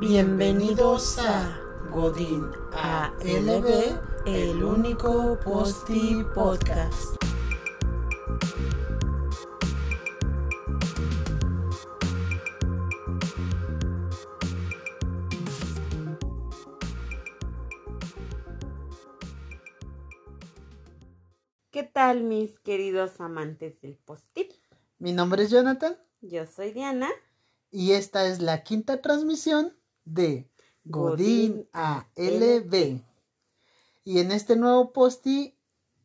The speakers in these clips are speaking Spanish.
Bienvenidos a Godín ALB, el único Posti Podcast. ¿Qué tal, mis queridos amantes del post-it? Mi nombre es Jonathan Yo soy Diana. Y esta es la quinta transmisión de Godín Godín ALB. Y en este nuevo posti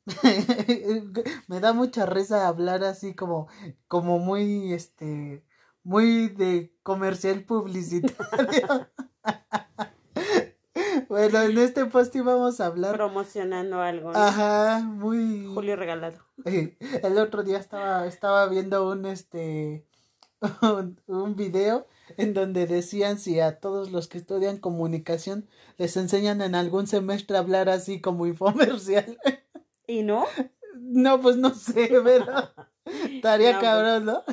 me da mucha risa hablar así como, como muy, este, muy de comercial publicitario. bueno, en este posti vamos a hablar. Promocionando algo. ¿no? Ajá, muy. Julio regalado. El otro día estaba, estaba viendo un este un, un video en donde decían si a todos los que estudian comunicación les enseñan en algún semestre a hablar así como infomercial. ¿Y no? No, pues no sé, pero estaría No, pues, cabrón, ¿no?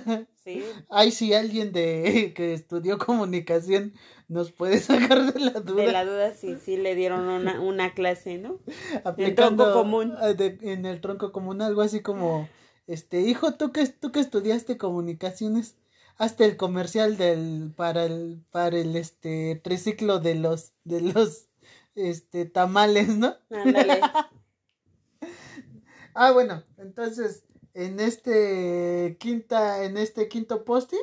Sí. Ay, si alguien de que estudió comunicación nos puede sacar de la duda. De la duda, sí, sí le dieron una, una clase, ¿no? aplicando tronco común. ah, de- en el tronco común algo así como este hijo tú que tú que estudiaste comunicaciones hazte el comercial del para el para el este triciclo de los de los este tamales no Ándale. ah bueno entonces en este quinta en este quinto poste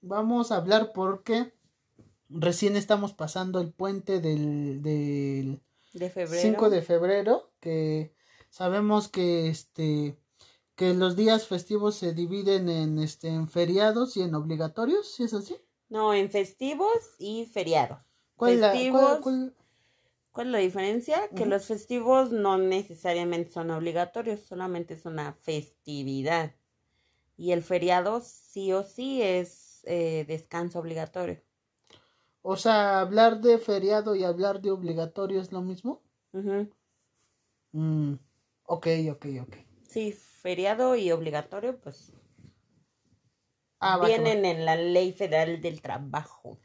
vamos a hablar porque recién estamos pasando el puente del del De febrero. 5 de febrero, que sabemos que este que los días festivos se dividen en este en feriados y en obligatorios, ¿sí es así? No, en festivos y feriados. ¿Cuál es la Festivos. cuál- cuál- ¿Cuál es la diferencia? Que los festivos no necesariamente son obligatorios, solamente es una festividad. Y el feriado sí o sí es eh, descanso obligatorio. O sea, hablar de feriado y hablar de obligatorio es lo mismo? Ujú. Mm, ok, ok, ok. Sí, feriado y obligatorio, pues Ah, va, que va. vienen en la ley federal del trabajo.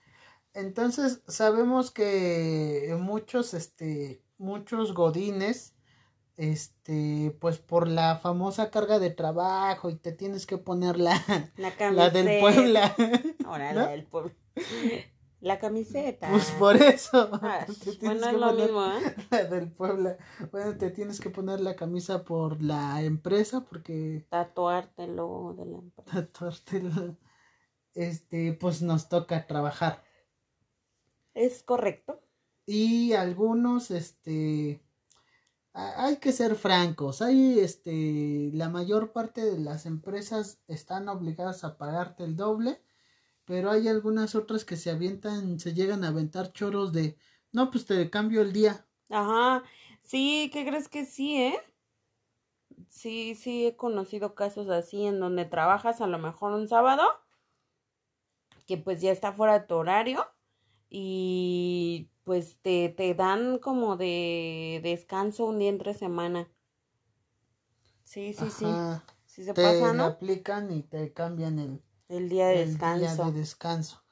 Entonces, sabemos que muchos, este, muchos godines, este, pues por la famosa carga de trabajo y te tienes que poner la, La la del. Puebla. Ahora ¿no? la del pueblo. La camiseta. Pues por eso. Ah, bueno, es lo poner mismo, ¿eh? la del Puebla. Bueno, te tienes que poner la camisa por la empresa porque Tatuarte el logo de la empresa. tatuártela, este, pues nos toca trabajar. Es correcto. Y algunos, este, hay que ser francos. Hay, este, la mayor parte de las empresas están obligadas a pagarte el doble, pero hay algunas otras que se avientan, se llegan a aventar choros de, no, pues te cambio el día. Ajá. Sí, ¿qué crees que sí, eh? Sí, sí, he conocido casos así en donde trabajas a lo mejor un sábado, que pues ya está fuera de tu horario y pues te, te dan como de descanso un día entre semana. Sí, sí, sí. Ajá. Sí se te pasa, ¿no? aplican y te cambian el, El día de el descanso. día de descanso.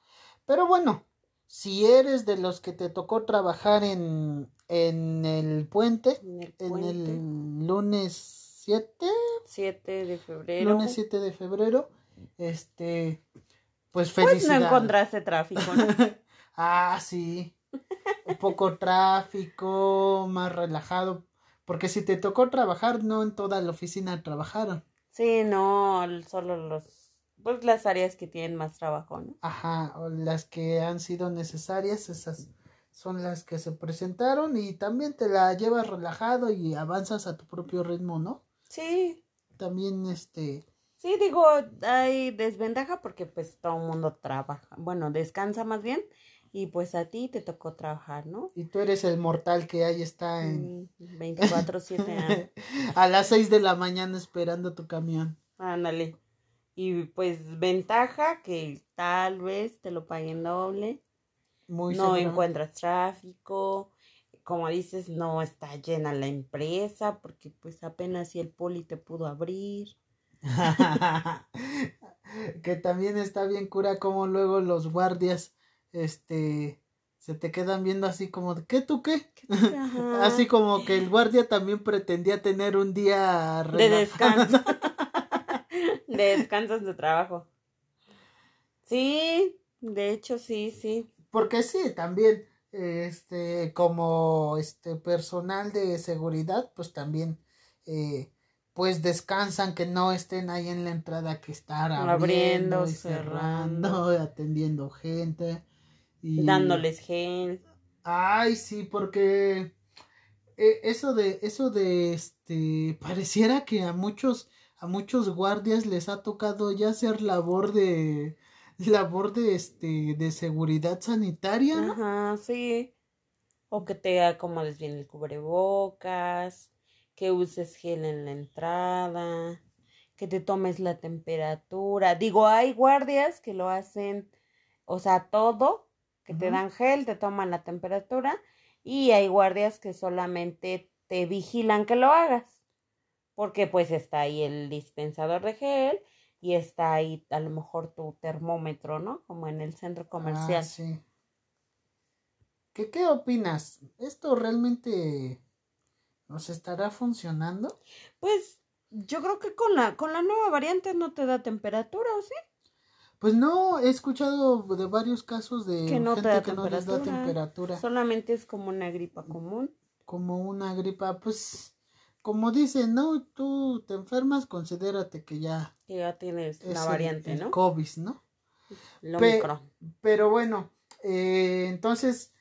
Pero bueno, si eres de los que te tocó trabajar en, en el puente, En el en puente. el lunes 7, 7 de febrero. lunes 7 de febrero, este, pues Pues no felicidades. encontraste tráfico, ¿no? ah, sí. Un poco tráfico, más relajado. Porque si te tocó trabajar, no en toda la oficina trabajaron. Sí, no, solo los, pues las áreas que tienen más trabajo, ¿no? Ajá, o las que han sido necesarias, esas son las que se presentaron y también te la llevas relajado y avanzas a tu propio ritmo, ¿no? Sí, También este, sí, digo, hay desventaja porque pues todo el mundo trabaja, bueno, descansa más bien y pues a ti te tocó trabajar, ¿no? y tú eres el mortal que ahí está en, Mm, 24/7, ah, a las 6 de la mañana esperando tu camión. ándale. Y pues ventaja que tal vez te lo paguen doble, Muy no encuentras tráfico, como dices, no está llena la empresa porque pues apenas si el poli te pudo abrir. que también está bien cura como luego los guardias este, se te quedan viendo así como de, ¿qué tú qué? Ajá. Así como que el guardia también pretendía tener un día De descanso. de descansos de trabajo. Sí, de hecho, sí, sí. Porque sí, también, este, como este personal de seguridad, pues también, eh, pues descansan, que no estén ahí en la entrada, que estar abriendo, Abriendo, y cerrando, atendiendo gente. Y... Dándoles gel. Ay, sí, porque eh, eso de, eso de, este, pareciera que a muchos, a muchos guardias les ha tocado ya hacer labor de, labor de, este, de seguridad sanitaria, ¿no? Ajá, sí. O que te acomodes bien el cubrebocas, que uses gel en la entrada, que te tomes la temperatura. Digo, hay guardias que lo hacen, o sea, todo, que te dan gel, te toman la temperatura, y hay guardias que solamente te vigilan que lo hagas. Porque pues está ahí el dispensador de gel y está ahí a lo mejor tu termómetro, ¿no? Como en el centro comercial. Ah, sí. ¿Qué, ¿Qué opinas? ¿Esto realmente nos estará funcionando? Pues yo creo que con la, con la nueva variante no te da temperatura, ¿o sí? Pues no, he escuchado de varios casos de Que no te gente que no les da temperatura. Solamente es como una gripa común. como una gripa, pues, como dicen, no, tú te enfermas, considérate que ya Que ya tienes es la variante, el ¿no? COVID, ¿no? Lo Pe- micro. Pero bueno, eh, entonces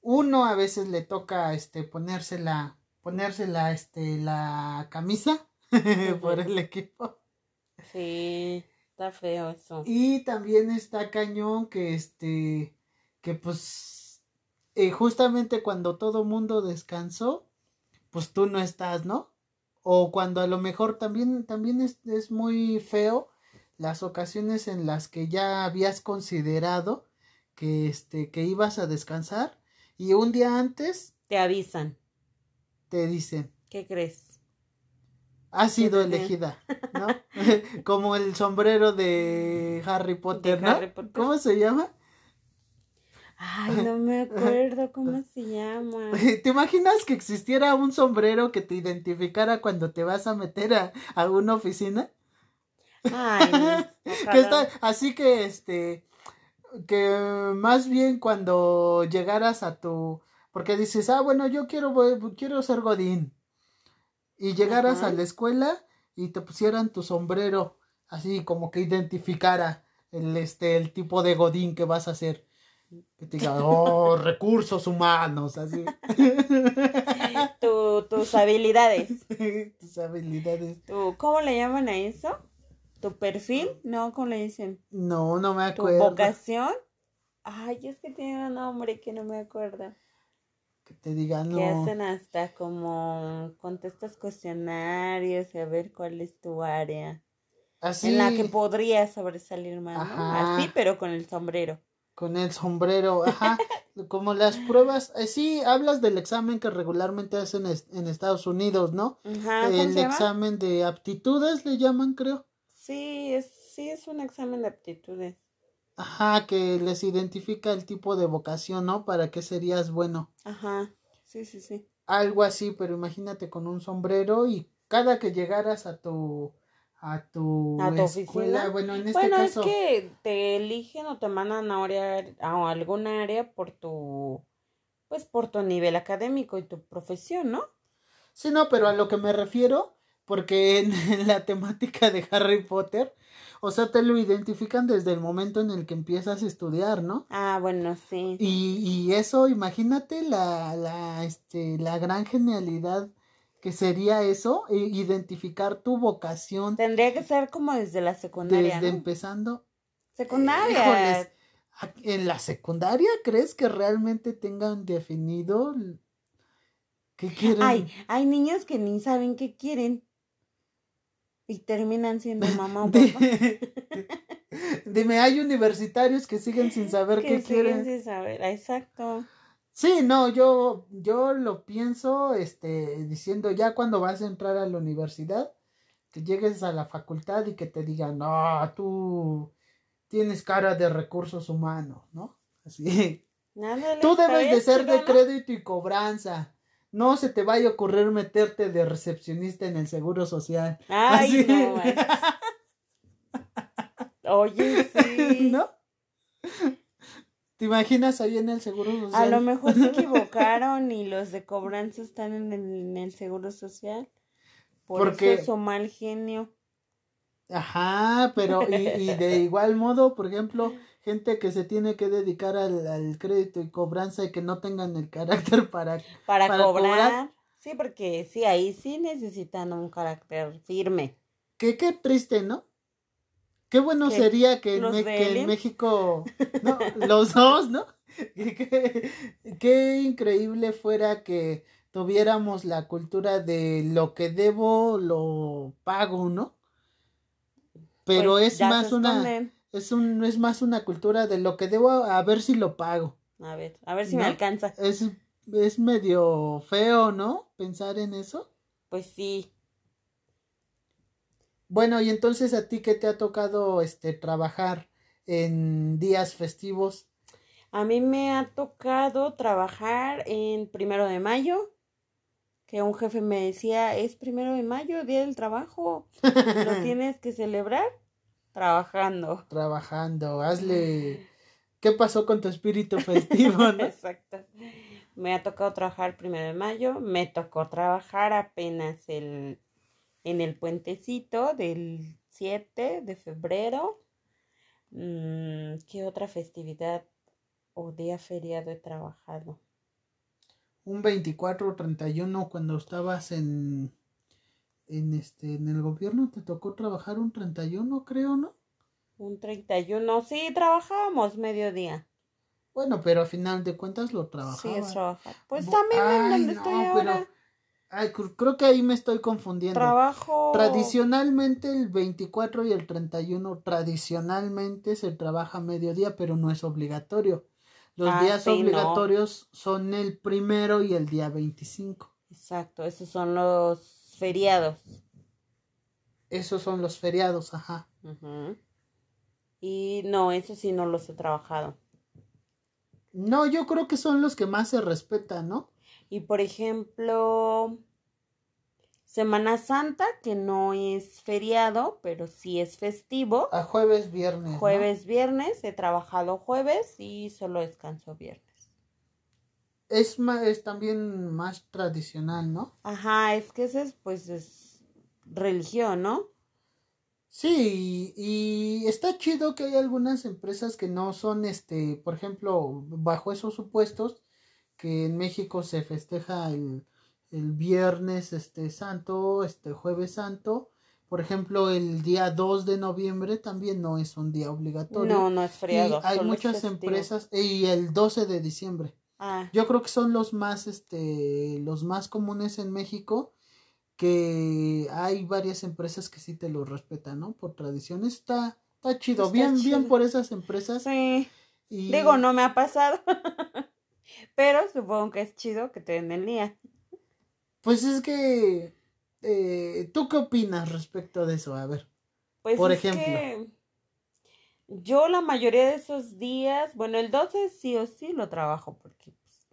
uno a veces le toca este ponérsela, ponérsela este la camisa por el equipo. Sí, está feo eso. Y también está cañón que este que pues eh, justamente cuando todo mundo descansó, pues tú no estás, ¿no? O cuando a lo mejor también también es, es muy feo las ocasiones en las que ya habías considerado que este que ibas a descansar y un día antes Te avisan. te dicen ¿Qué crees? has sido elegida, ¿no? Como el sombrero de Harry Potter, ¿no? Harry Potter. ¿Cómo se llama? Ay, no me acuerdo cómo se llama. ¿Te imaginas que existiera un sombrero que te identificara cuando te vas a meter a, a una oficina? Ay, Que está, así que este, que más bien cuando llegaras a tu, porque dices, ah, bueno, yo quiero, voy- quiero ser Godín. Y llegaras Ajá. a la escuela y te pusieran tu sombrero, así como que identificara el, este, el tipo de Godín que vas a hacer. Que te diga, oh, recursos humanos, así. Tu- tus habilidades. Tus habilidades. Tu, ¿Cómo le llaman a eso? ¿Tu perfil? No, ¿cómo le dicen? No, no me ¿Tu acuerdo. vocación? Ay, es que tiene un nombre que no me acuerdo. Que te digan, no. Que hacen hasta como contestas cuestionarios y a ver cuál es tu área. Así. En la que podrías sobresalir más. Así, pero con el sombrero. Con el sombrero, ajá. Como las pruebas, eh, sí, hablas del examen que regularmente hacen es- en Estados Unidos, ¿no? Ajá, ¿cómo el se llama? examen de aptitudes le llaman, creo. Sí, es, sí, es un examen de aptitudes. Ajá, que les identifica el tipo de vocación, ¿no? Para qué serías bueno. Ajá, sí, sí, sí. Algo así, pero imagínate con un sombrero y cada que llegaras a tu a tu, ¿A tu escuela, oficina? bueno, en este bueno, caso, es que te eligen o te mandan a, área- a algún área por tu, pues por tu nivel académico y tu profesión, ¿no? Sí, no, pero a lo que me refiero, porque en, en la temática de Harry Potter, o sea, te lo identifican desde el momento en el que empiezas a estudiar, ¿no? Ah, bueno, sí. Y, y eso, imagínate la, la, este, la gran genialidad que sería eso, e- identificar tu vocación Tendría que ser como desde la secundaria, desde ¿no? empezando. Secundaria. Híjoles, ¿a- ¿en la secundaria crees que realmente tengan definido qué quieren? Hay, hay niños que ni saben qué quieren y terminan siendo mamá o papá. Di- Dime, hay universitarios que siguen sin saber que qué siguen quieren. sin saber, exacto. Sí, no, yo, yo lo pienso, este, diciendo ya cuando vas a entrar a la universidad, que llegues a la facultad y que te digan, no, tú tienes cara de recursos humanos, ¿no? Así. Ándale, Tú debes de ser de crédito y cobranza. No se te vaya a ocurrir meterte de recepcionista en el seguro social. Ay, Así. no. Oye, sí. ¿No? ¿Te imaginas ahí en el seguro A social? lo mejor se equivocaron y los de cobranza están en el, en el seguro social. Por Porque- eso su mal genio. Ajá, pero y, y de igual modo, por ejemplo, gente que se tiene que dedicar al, al crédito y cobranza y que no tengan el carácter para... Para, Para cobrar. cobrar. Sí, porque sí, ahí sí necesitan un carácter firme. Que qué triste, ¿no? Qué bueno sería que en. México, no, los dos, ¿no? Qué increíble fuera que tuviéramos la cultura de lo que debo, lo pago, ¿no? Pero Pues es más una, es un, es más una cultura de lo que debo a, a ver si lo pago. A ver, a ver si me alcanza. Es, es medio feo, ¿no? Pensar en eso. Pues sí. Bueno, y entonces a ti que te ha tocado este trabajar en días festivos, A mí me ha tocado trabajar en primero de mayo, que un jefe me decía, es primero de mayo, día del trabajo, lo tienes que celebrar trabajando. trabajando, hazle ¿Qué pasó con tu espíritu festivo, no? Exacto. Me ha tocado trabajar primero de mayo, me tocó trabajar apenas el, en el puentecito del 7 de febrero. Mm, ¿Qué otra festividad o día feriado he trabajado? Un 24 o 31 cuando estabas en en este en el gobierno te tocó trabajar un 31, creo, ¿no? Un 31, sí, trabajábamos mediodía. Bueno, pero a final de cuentas lo Sí, trabajaba. es trabajar. Pues también en Ay, donde no, estoy ahora. Ay, cr- creo que ahí me estoy confundiendo. Trabajo. Tradicionalmente el 24 y el 31 tradicionalmente se trabaja mediodía, pero no es obligatorio. Los Ah, días sí, no. obligatorios son el primero y el día 25. Exacto, esos son los feriados. Esos son los feriados, ajá. Y no, eso sí no los he trabajado. No, yo creo que son los que más se respetan, ¿no? Y por ejemplo, Semana Santa, que no es feriado, pero sí es festivo. A jueves, viernes. ¿no? Jueves, viernes, he trabajado jueves y solo descanso viernes. Es, ma- es también más tradicional, ¿no? Ajá, es que ese es, pues, es religión, ¿no? Sí, y, y está chido que hay algunas empresas que no son, este, por ejemplo, bajo esos supuestos, que en México se festeja el, el viernes, este, santo, este, jueves santo. Por ejemplo, el día 2 de noviembre también no es un día obligatorio. No, no es y feriado. hay muchas festivo. empresas, y el 12 de diciembre. Ah, Yo creo que son los más, este, los más comunes en México, que hay varias empresas que sí te lo respetan, ¿no? Por tradición. Está, está chido, Está bien, bien por esas empresas. sí. Y Digo, no me ha pasado. Pero supongo que es chido que te den el día. Pues es que, eh, ¿tú qué opinas respecto de eso? A ver. Pues Por es ejemplo. que yo la mayoría de esos días, bueno, el 12 sí o sí lo trabajo porque, pues,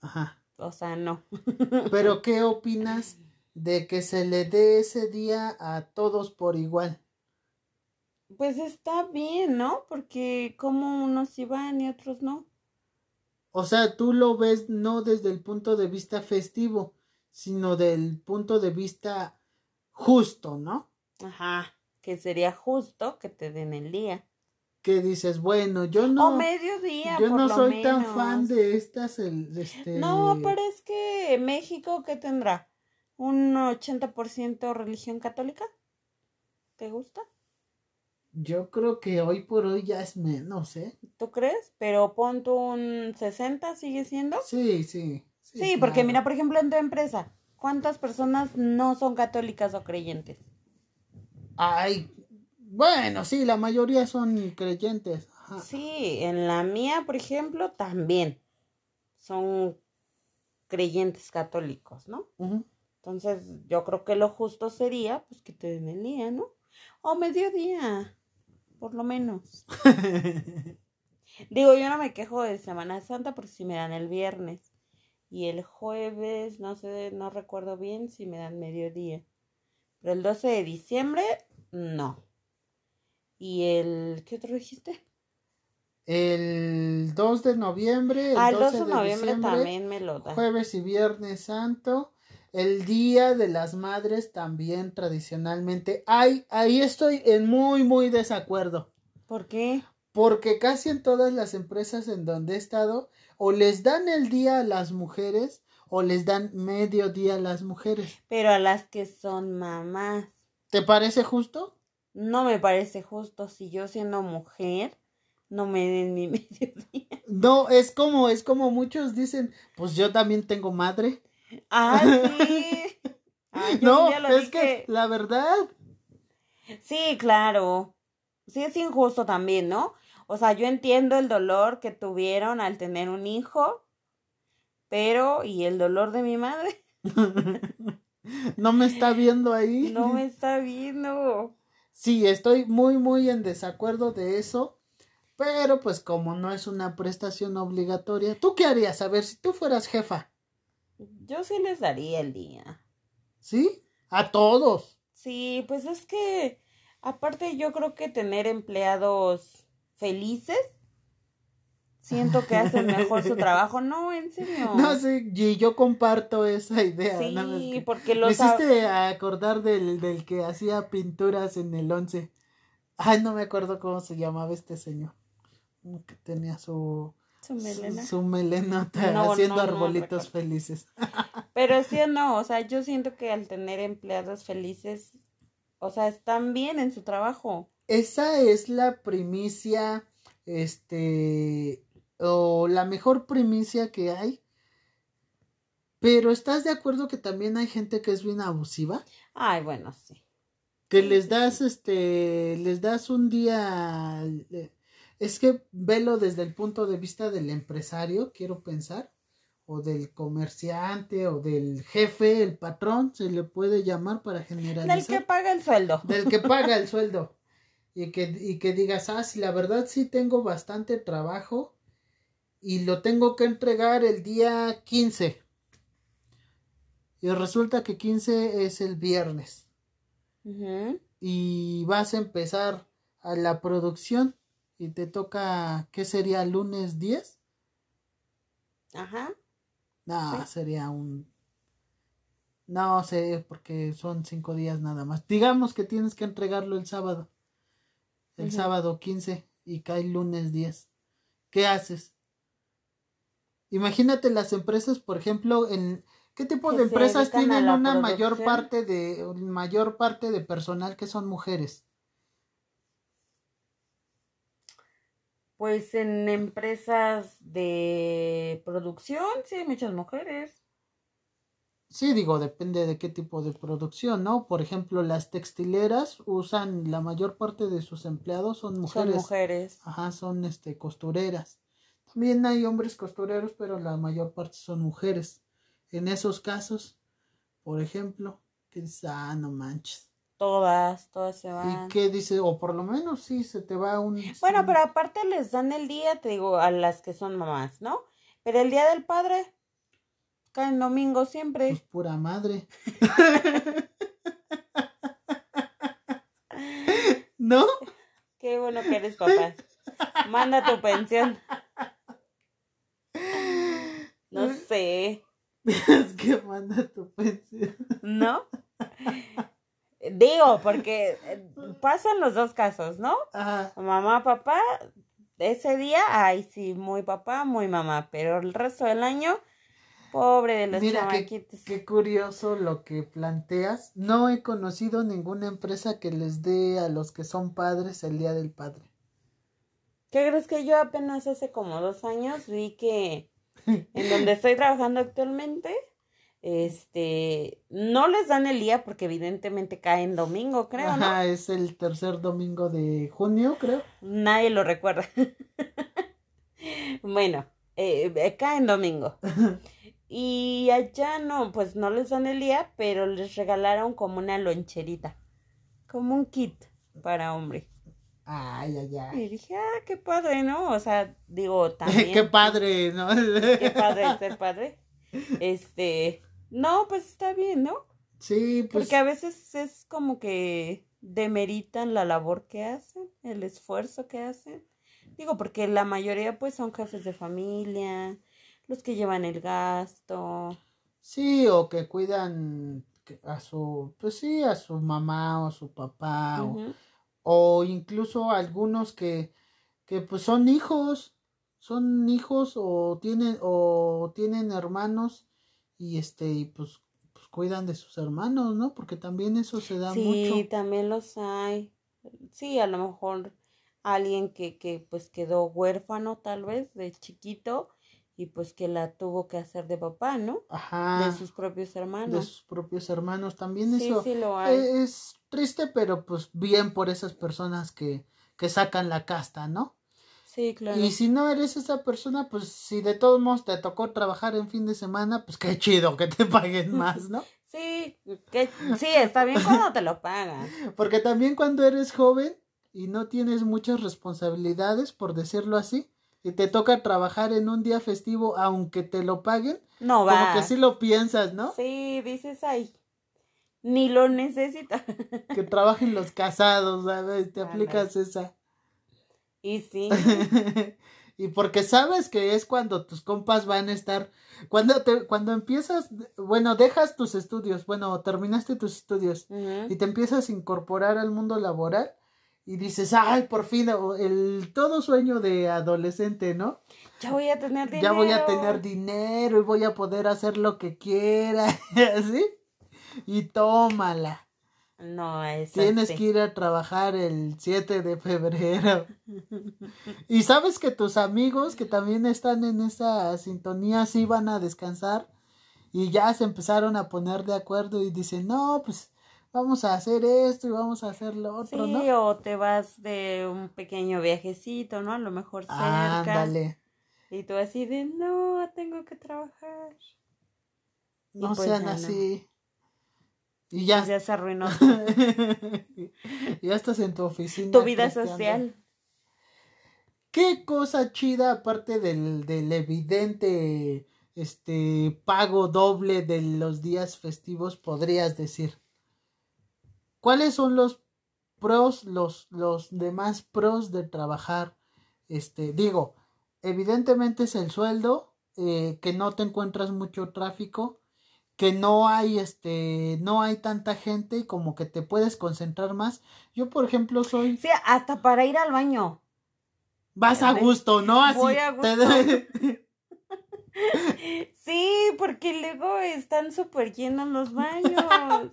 Ajá. o sea, no. Pero ¿qué opinas de que se le dé ese día a todos por igual? Pues está bien, ¿no? Porque como unos sí van y otros no. O sea, tú lo ves no desde el punto de vista festivo, sino del punto de vista justo, ¿no? Ajá. Que sería justo que te den el día. Que dices, bueno, yo no, o mediodía, yo por no lo soy tan fan de estas, el, este... No, pero es que México, ¿qué tendrá? ¿Un 80% religión católica? ¿Te gusta? Yo creo que hoy por hoy ya es menos, ¿eh? ¿Tú crees? Pero pon tú un 60, ¿sigue siendo? Sí, sí. Sí, porque claro. mira, por ejemplo, en tu empresa, ¿cuántas personas no son católicas o creyentes? Ay, bueno, sí, la mayoría son creyentes. Ajá. Sí, en la mía, por ejemplo, también son creyentes católicos, ¿no? Entonces, yo creo que lo justo sería, pues, que te den el día, ¿no? O mediodía, por lo menos. Digo, yo no me quejo de Semana Santa porque si me dan el viernes. Y el jueves, no sé, no recuerdo bien si me dan mediodía. Pero el 12 de diciembre, no. ¿Y el qué otro dijiste? El 2 de noviembre. El Ah, el 12 2 de noviembre diciembre, también me lo dan. Jueves y Viernes Santo. El Día de las Madres también tradicionalmente. Ay, ahí estoy en muy, muy desacuerdo. ¿Por qué? Porque casi en todas las empresas en donde he estado, o les dan el día a las mujeres, o les dan medio día a las mujeres. Pero a las que son mamás. ¿Te parece justo? No me parece justo si yo siendo mujer no me den mi mediodía. No, es como, es como muchos dicen, pues yo también tengo madre. Ah, sí. Ah, no, es dije. que la verdad, Sí, claro. Sí, es injusto también, ¿no? O sea, yo entiendo el dolor que tuvieron al tener un hijo, pero ¿y el dolor de mi madre? no me está viendo ahí. No me está viendo. Sí, estoy muy, muy en desacuerdo de eso. Pero pues como no es una prestación obligatoria, ¿tú qué harías? A ver, si tú fueras jefa, Yo sí les daría el día. ¿sí? A todos. Sí, pues es que aparte yo creo que tener empleados felices, siento que hacen mejor su trabajo. No, en serio. No sé, y yo comparto esa idea. Sí, nada más que porque Me los... ab- hiciste acordar del, del que hacía pinturas en el 11. Ay, no me acuerdo cómo se llamaba este señor. Que tenía su, Su melena. su, su melenota No, haciendo no, no arbolitos felices. Pero sí o no, o sea, yo siento que al tener empleados felices, o sea, están bien en su trabajo. Esa es la primicia, este, o la mejor primicia que hay. Pero ¿estás de acuerdo que también hay gente que es bien abusiva? Ay, bueno, sí. Que Sí, les das, sí. este, les das un día, eh, es que velo desde el punto de vista del empresario, quiero pensar, o del comerciante, o del jefe, el patrón, se le puede llamar para Del generalizar. que paga el sueldo. del que paga el sueldo. Y que, y que digas, ah, sí, la verdad sí tengo bastante trabajo y lo tengo que entregar el día 15. Y resulta que 15 es el viernes y vas a empezar a la producción y te toca, ¿qué sería? ¿Lunes 10? Ajá. No, Sí. sería un... No sé, porque son cinco días nada más. Digamos que tienes que entregarlo el sábado. El sábado 15 y cae lunes 10. ¿Qué haces? Imagínate las empresas, por ejemplo, en ¿qué tipo de empresas tienen una mayor parte de mayor parte de personal que son mujeres? Pues en empresas de producción, sí, hay muchas mujeres. Sí, digo, depende de qué tipo de producción, ¿no? Por ejemplo, las textileras usan la mayor parte de sus empleados son mujeres. Son mujeres. Ajá, son este costureras. También hay hombres costureros, pero la mayor parte son mujeres. En esos casos, por ejemplo, que dices, ah, no manches. Todas, todas se van. ¿Y qué dice? O por lo menos sí, se te va un... Bueno, pero aparte les dan el día, te digo, a las que son mamás, ¿no? Pero el día del padre cae en domingo Pues siempre. pura madre. ¿No? Qué bueno que eres papá. Manda tu pensión. No sé, Es que manda tu pensión. ¿no? Digo, porque eh, pasan los dos casos, ¿no? Ajá. Mamá, papá, ese día, ay, sí, muy papá, muy mamá, pero el resto del año, pobre de los Mira, qué, qué curioso lo que planteas. No he conocido ninguna empresa que les dé a los que son padres el Día del Padre. ¿Qué crees que yo apenas hace como dos años vi que en donde estoy trabajando actualmente, este, no les dan el día porque evidentemente cae en domingo, creo, ¿no? Ajá, es el tercer domingo de junio, creo. Nadie lo recuerda. bueno, eh, eh, cae en domingo. Y allá no, pues no les dan el día, pero les regalaron como una loncherita, como un kit para hombre. Ay, ay, ay. Y dije, ah, qué padre, ¿no? O sea, digo, también. qué padre, ¿no? qué padre ser padre. Este, no, pues está bien, ¿no? Sí, pues. Porque a veces es como que demeritan la labor que hacen, el esfuerzo que hacen. Digo, porque la mayoría pues son jefes de familia, los que llevan el gasto. Sí, o que cuidan a su, pues sí, a su mamá o su papá, o, o, incluso algunos que, que pues son hijos, son hijos o tienen, o tienen hermanos y este, y pues, pues cuidan de sus hermanos, ¿no? Porque también eso se da mucho. Sí, también los hay. Sí, a lo mejor alguien que, que pues quedó huérfano tal vez de chiquito y pues que la tuvo que hacer de papá, ¿no? Ajá. De sus propios hermanos. De sus propios hermanos. También sí, eso sí lo hay. es triste, pero pues bien por esas personas que, que sacan la casta, ¿no? Sí, claro. Y si no eres esa persona, pues si de todos modos te tocó trabajar en fin de semana, pues qué chido que te paguen más, ¿no? sí, que, sí, está bien cuando te lo pagan. Porque también cuando eres joven y no tienes muchas responsabilidades, por decirlo así, y te toca trabajar en un día festivo aunque te lo paguen, no va. Como que sí lo piensas, ¿no? Sí, dices, ay, ni lo necesita. que trabajen los casados, ¿sabes? Te aplicas esa. Y sí. y porque sabes que es cuando tus compas van a estar cuando te cuando empiezas bueno dejas tus estudios bueno terminaste tus estudios y te empiezas a incorporar al mundo laboral y dices, ay, por fin, el todo sueño de adolescente, ¿no? Ya voy a tener dinero. Ya voy a tener dinero y voy a poder hacer lo que quiera, ¿sí? Y tómala. No, es Tienes que ir a trabajar el 7 de febrero. y sabes que tus amigos que también están en esa sintonía sí van a descansar y ya se empezaron a poner de acuerdo y dicen, no, pues vamos a hacer esto y vamos a hacer lo otro, sí, o te vas de un pequeño viajecito, ¿no? A lo mejor cerca. Ándale. Y tú así de, no, tengo que trabajar. No pues sean así. Y ya. Ya se arruinó. ya estás en tu oficina. Tu vida social. ¿Qué cosa chida, aparte del, del evidente este pago doble de los días festivos, podrías decir? ¿Cuáles son los pros, los, los demás pros de trabajar? Este, digo, evidentemente es el sueldo, eh, que no te encuentras mucho tráfico, que no hay este, no hay tanta gente y como que te puedes concentrar más. Yo, por ejemplo, soy. Sí, hasta para ir al baño. Vas a gusto, ¿no? Así. Voy a gusto. sí, porque luego están súper llenos los baños.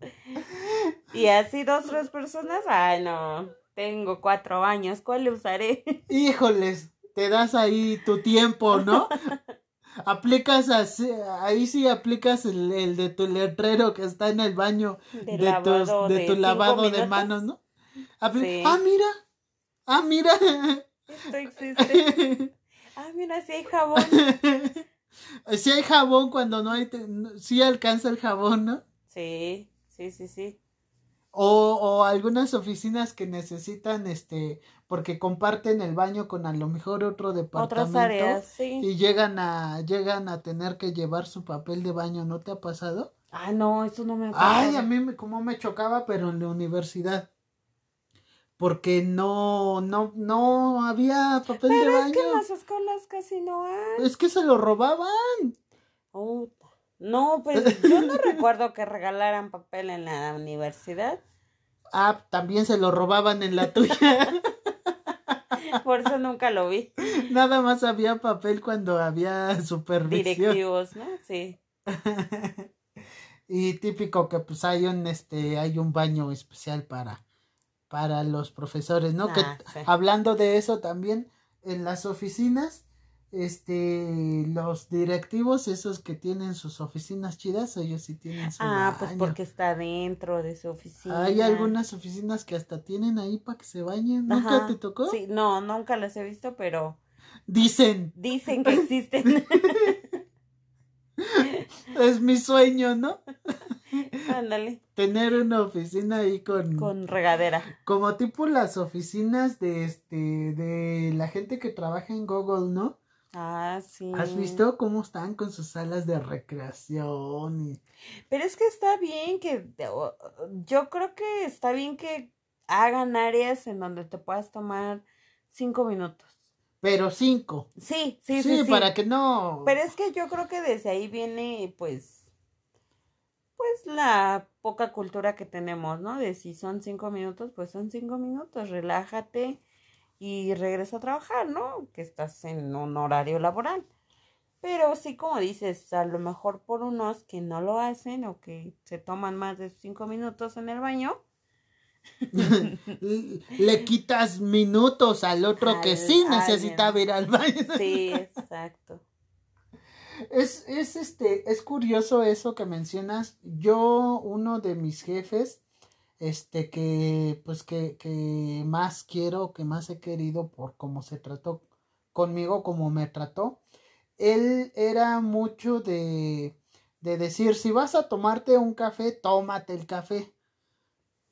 Y así dos, tres personas, ay no, tengo cuatro años, ¿cuál le usaré? Híjoles, te das ahí tu tiempo, ¿no? aplicas así, ahí sí aplicas el, de tu letrero que está en el baño de, de, tu lavado de manos, ¿no? Ah, mira, ah, mira. Esto existe. ah, mira, sí hay jabón. sí hay jabón cuando no hay, sí alcanza el jabón, ¿no? Sí. Sí, sí, sí. O, o algunas oficinas que necesitan, este, porque comparten el baño con a lo mejor otro departamento. Otras áreas, sí. Y llegan a, llegan a tener que llevar su papel de baño, ¿no te ha pasado? Ah, no, eso no me. Ay, a mí me, como me chocaba, pero en la universidad. Porque no, no, no había papel de baño. Es que en las escuelas casi no hay. Es que se lo robaban. Oh, no, pues yo no recuerdo que regalaran papel en la universidad. Ah, también se lo robaban en la tuya. Por eso nunca lo vi. Nada más había papel cuando había supervisión. Directivos, ¿no? Sí. y típico que pues hay un este hay un baño especial para para los profesores, ¿no? que ah, hablando de eso también en las oficinas este los directivos esos que tienen sus oficinas chidas ellos sí tienen su ah pues porque está dentro de su oficina. Hay algunas oficinas que hasta tienen ahí para que se bañen nunca te tocó sí no nunca las he visto pero dicen. Dicen que existen. Es mi sueño no Ándale. Tener una oficina ahí con... Con regadera. Como tipo las oficinas de este, de la gente que trabaja en Google, ¿no? Ah, sí. ¿Has visto cómo están con sus salas de recreación? Y... Pero es que está bien que, yo creo que está bien que hagan áreas en donde te puedas tomar cinco minutos. Pero cinco. Sí, sí, sí. Sí, para que no. Pero es que yo creo que desde ahí viene, pues, pues la poca cultura que tenemos, ¿no? De si son cinco minutos, pues son cinco minutos, relájate y regresa a trabajar, ¿no? Que estás en un horario laboral. Pero sí, como dices, a lo mejor por unos que no lo hacen o que se toman más de cinco minutos en el baño. Le quitas minutos al otro que sí necesitaba ir al baño. Sí, exacto. Es, es, este, es curioso eso que mencionas. Yo, uno de mis jefes, este que pues que, que más quiero, que más he querido por cómo se trató conmigo, como me trató. Él era mucho de, de decir, si vas a tomarte un café, tómate el café.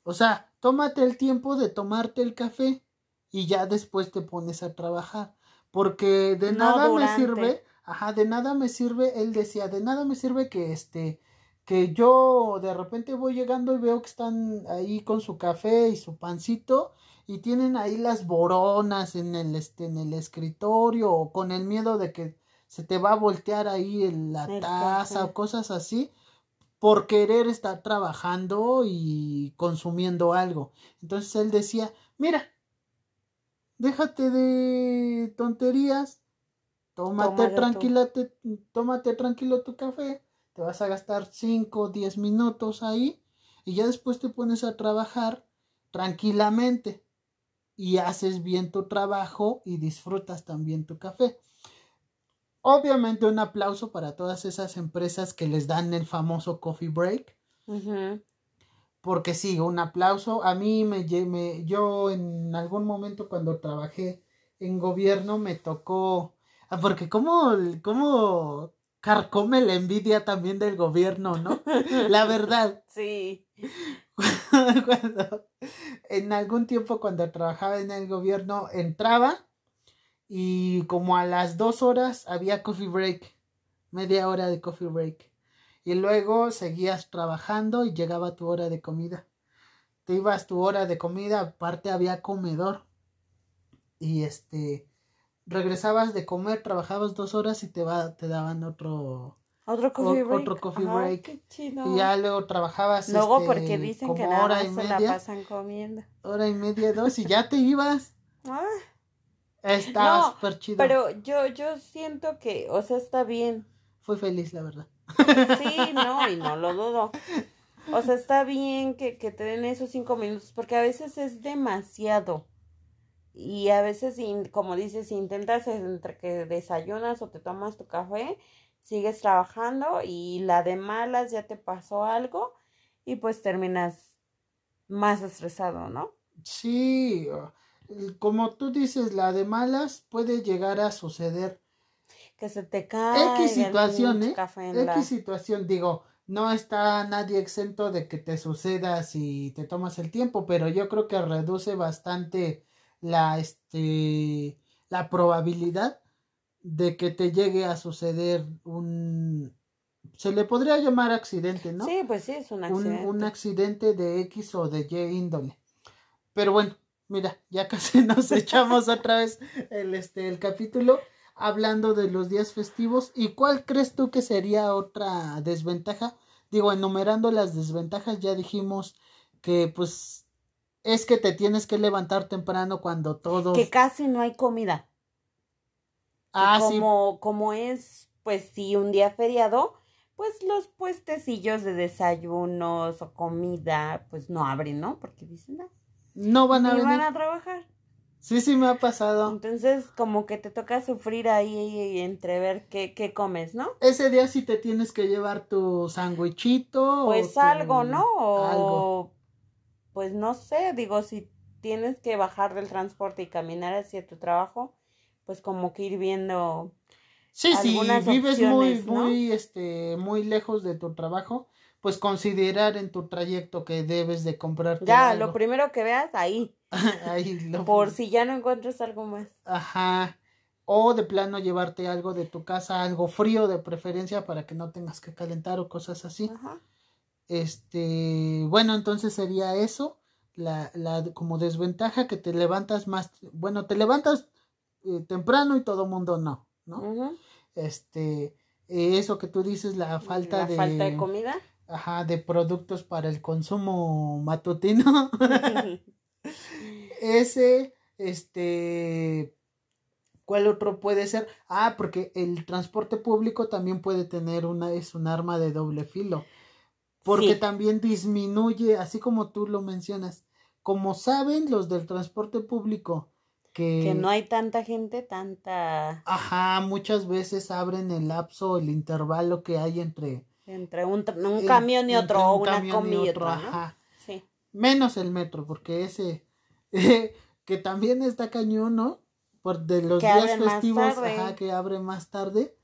O sea, tómate el tiempo de tomarte el café y ya después te pones a trabajar. Porque de nada me sirve, ajá, de nada me sirve, él decía, de nada me sirve que este, que yo de repente voy llegando y veo que están ahí con su café y su pancito y tienen ahí las boronas en el este en el escritorio o con el miedo de que se te va a voltear ahí en la taza o cosas así por querer estar trabajando y consumiendo algo. Entonces él decía, mira, déjate de tonterías, tómate tranquila, tómate tranquilo tu café te vas a gastar 5 o 10 minutos ahí y ya después te pones a trabajar tranquilamente y haces bien tu trabajo y disfrutas también tu café. Obviamente un aplauso para todas esas empresas que les dan el famoso coffee break. Porque sí, un aplauso. A mí me, me, yo en algún momento cuando trabajé en gobierno me tocó, ah, porque como, como carcome la envidia también del gobierno, ¿no? La verdad. Sí. Cuando, en algún tiempo cuando trabajaba en el gobierno entraba y como a las dos horas había coffee break, media hora de coffee break. Y luego seguías trabajando y llegaba tu hora de comida. Te ibas tu hora de comida, aparte había comedor. Y este, regresabas de comer, trabajabas dos horas y te va, te daban otro otro coffee break. Otro coffee break. Y ya luego trabajabas. Luego este, porque dicen que nada hora y media, la pasan comiendo. Hora y media, dos, y ya te ibas. Ah. Está súper chido. Pero yo, yo siento que, o sea, está bien. Fui feliz, la verdad. Sí, no, y no lo dudo. O sea, está bien que, que te den esos cinco minutos, porque a veces es demasiado. Y a veces, como dices, intentas entre que desayunas o te tomas tu café, sigues trabajando y la de malas ya te pasó algo y pues terminas más estresado, ¿no? Sí, como tú dices, la de malas puede llegar a suceder. Que se te cae. X situación, ¿eh? X situación, digo, no está nadie exento de que te suceda si te tomas el tiempo, pero yo creo que reduce bastante la, este, la probabilidad de que te llegue a suceder un, se le podría llamar accidente, ¿no? Sí, pues sí, es un accidente. Un, accidente de X o de Y índole. Pero bueno, mira, ya casi nos echamos otra vez el, este, el capítulo hablando de los días festivos. ¿Y cuál crees tú que sería otra desventaja? Digo, enumerando las desventajas, ya dijimos que pues es que te tienes que levantar temprano cuando todo. Que casi no hay comida. Ah, como, Como es, pues sí, un día feriado, pues los puestecillos de desayunos o comida, pues no abren, ¿no? Porque dicen, no. No van a van a trabajar. Sí, sí me ha pasado. Entonces, como que te toca sufrir ahí entre ver qué, qué comes, ¿no? Ese día sí te tienes que llevar tu sándwichito. Pues algo, ¿no? O algo pues no sé, digo, si tienes que bajar del transporte y caminar hacia tu trabajo, pues como que ir viendo. Sí, sí, vives muy, muy, este, muy lejos de tu trabajo, pues considerar en tu trayecto que debes de comprar. Ya, lo primero que veas ahí. ahí lo... Por si ya no encuentras algo más. Ajá. O de plano llevarte algo de tu casa, algo frío de preferencia para que no tengas que calentar o cosas así. Ajá. Este, bueno, entonces sería eso, la, la como desventaja que te levantas más, bueno, te levantas eh, temprano y todo mundo no, ¿no? Este, eso que tú dices, la falta de... falta de comida. Ajá, de productos para el consumo matutino. Ese, este, ¿cuál otro puede ser? Ah, porque el transporte público también puede tener una, es un arma de doble filo. Porque también disminuye, así como tú lo mencionas, como saben los del transporte público, que, que, no hay tanta gente, tanta... Ajá, muchas veces abren el lapso, el intervalo que hay entre entre un, un camión y otro, o una combi y otro, ajá. Sí. Menos el metro, porque ese, que también está cañón, ¿no? Por de los días festivos, ajá, que abre más tarde.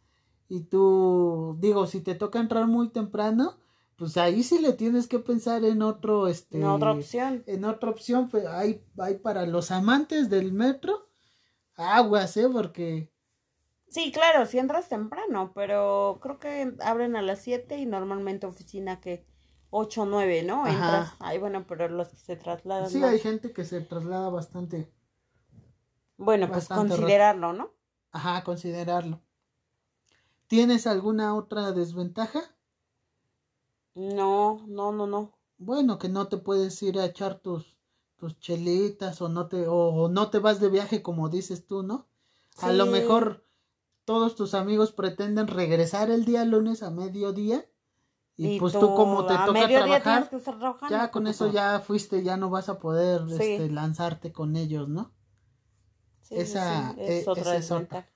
Y tú, digo, si te toca entrar muy temprano, pues ahí sí le tienes que pensar en otro, este. En otra opción. En otra opción, pues hay, hay para los amantes del metro, aguas, ¿eh? Porque Sí, claro, si entras temprano, pero creo que abren a las 7 y normalmente oficina que 8 o 9, ¿no? Entras. Ay, bueno, pero los que se trasladan. Sí, hay gente que se traslada bastante. Bueno, pues considerarlo, ¿no? Ajá, considerarlo. ¿Tienes alguna otra desventaja? No, no, no, no. Bueno, que no te puedes ir a echar tus, tus chelitas o no te, o, no te vas de viaje como dices tú, ¿no? A lo mejor todos tus amigos pretenden regresar el día lunes a mediodía y, pues tú, como te toca trabajar, ya con eso ya fuiste, ya no vas a poder este, lanzarte con ellos, ¿no? esa, es, e, otra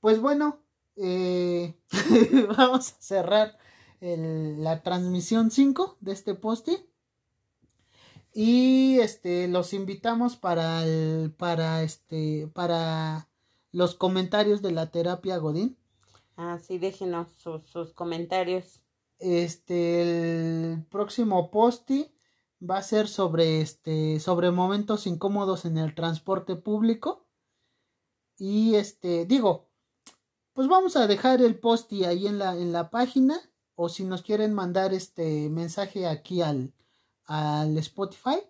Pues bueno, eh, vamos a cerrar la transmisión 5 de este poste. Y este los invitamos para el, para este para los comentarios de la terapia Godín. Ah, sí, déjenos sus, comentarios. Este, el próximo posti va a ser sobre este, sobre momentos incómodos en el transporte público. Y este, digo, pues vamos a dejar el posti ahí en la, en la página. O si nos quieren mandar este mensaje aquí al, al Spotify.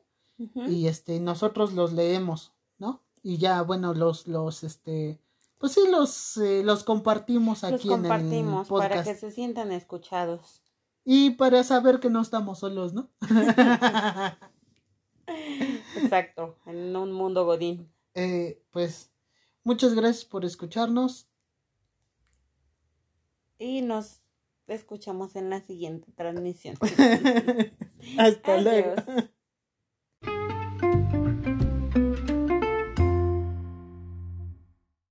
Y este, nosotros los leemos, ¿no? y ya bueno los los este pues sí los eh, los compartimos aquí los compartimos en el para que se sientan escuchados. Y para saber que no estamos solos no exacto en un mundo godín. Eh, pues muchas gracias por escucharnos. Y nos escuchamos en la siguiente transmisión. Hasta luego